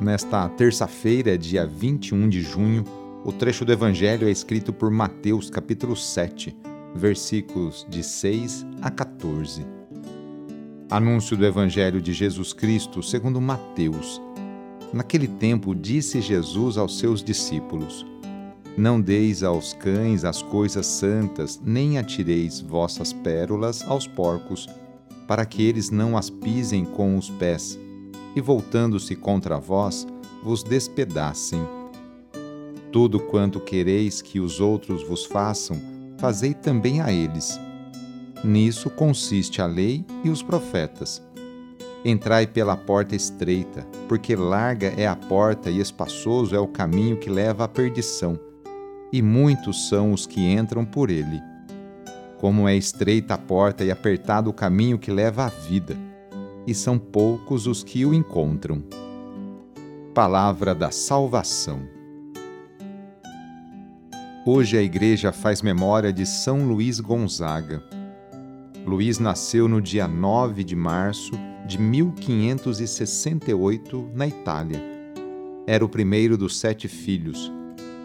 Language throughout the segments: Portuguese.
Nesta terça-feira, dia 21 de junho, o trecho do Evangelho é escrito por Mateus, capítulo 7, versículos de 6 a 14. Anúncio do Evangelho de Jesus Cristo segundo Mateus. Naquele tempo disse Jesus aos seus discípulos: Não deis aos cães as coisas santas, nem atireis vossas pérolas aos porcos, para que eles não as pisem com os pés e voltando-se contra vós, vos despedacem. Tudo quanto quereis que os outros vos façam, fazei também a eles. Nisso consiste a lei e os profetas. Entrai pela porta estreita, porque larga é a porta e espaçoso é o caminho que leva à perdição, e muitos são os que entram por ele. Como é estreita a porta e apertado o caminho que leva à vida, e são poucos os que o encontram. Palavra da Salvação. Hoje a Igreja faz memória de São Luís Gonzaga. Luís nasceu no dia 9 de março de 1568 na Itália. Era o primeiro dos sete filhos.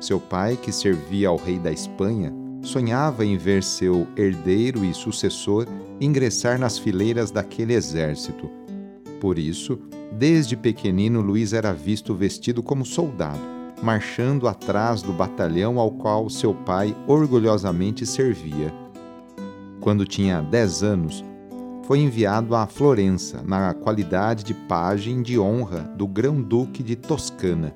Seu pai, que servia ao rei da Espanha, sonhava em ver seu herdeiro e sucessor ingressar nas fileiras daquele exército. Por isso, desde pequenino, Luiz era visto vestido como soldado, marchando atrás do batalhão ao qual seu pai orgulhosamente servia. Quando tinha dez anos, foi enviado a Florença na qualidade de pajem de honra do Grão-Duque de Toscana.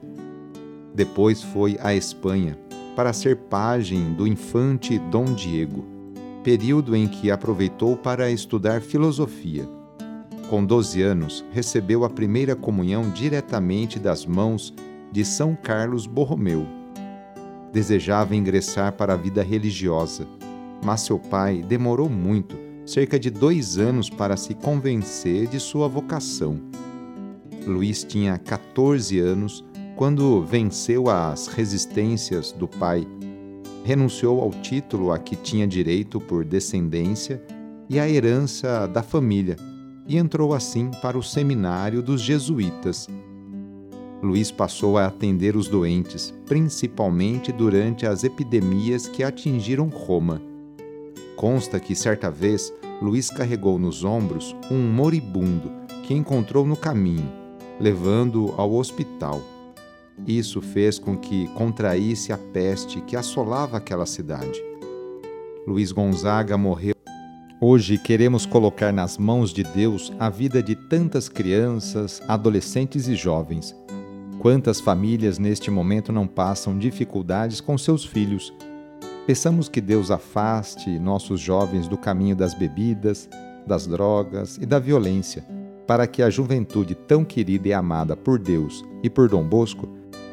Depois foi à Espanha para ser pajem do infante Dom Diego, período em que aproveitou para estudar filosofia. Com 12 anos, recebeu a primeira comunhão diretamente das mãos de São Carlos Borromeu. Desejava ingressar para a vida religiosa, mas seu pai demorou muito, cerca de dois anos, para se convencer de sua vocação. Luís tinha 14 anos quando venceu as resistências do pai, renunciou ao título a que tinha direito por descendência e à herança da família e entrou assim para o seminário dos jesuítas. Luís passou a atender os doentes, principalmente durante as epidemias que atingiram Roma. Consta que certa vez Luís carregou nos ombros um moribundo que encontrou no caminho, levando-o ao hospital. Isso fez com que contraísse a peste que assolava aquela cidade. Luiz Gonzaga morreu. Hoje queremos colocar nas mãos de Deus a vida de tantas crianças, adolescentes e jovens. Quantas famílias neste momento não passam dificuldades com seus filhos? Peçamos que Deus afaste nossos jovens do caminho das bebidas, das drogas e da violência, para que a juventude tão querida e amada por Deus e por Dom Bosco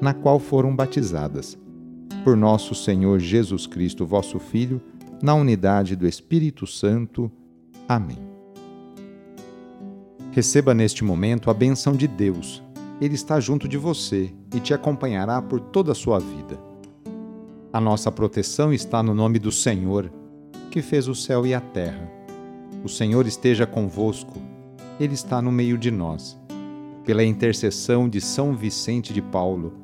na qual foram batizadas. Por nosso Senhor Jesus Cristo, vosso Filho, na unidade do Espírito Santo. Amém. Receba neste momento a benção de Deus. Ele está junto de você e te acompanhará por toda a sua vida. A nossa proteção está no nome do Senhor, que fez o céu e a terra. O Senhor esteja convosco, Ele está no meio de nós. Pela intercessão de São Vicente de Paulo,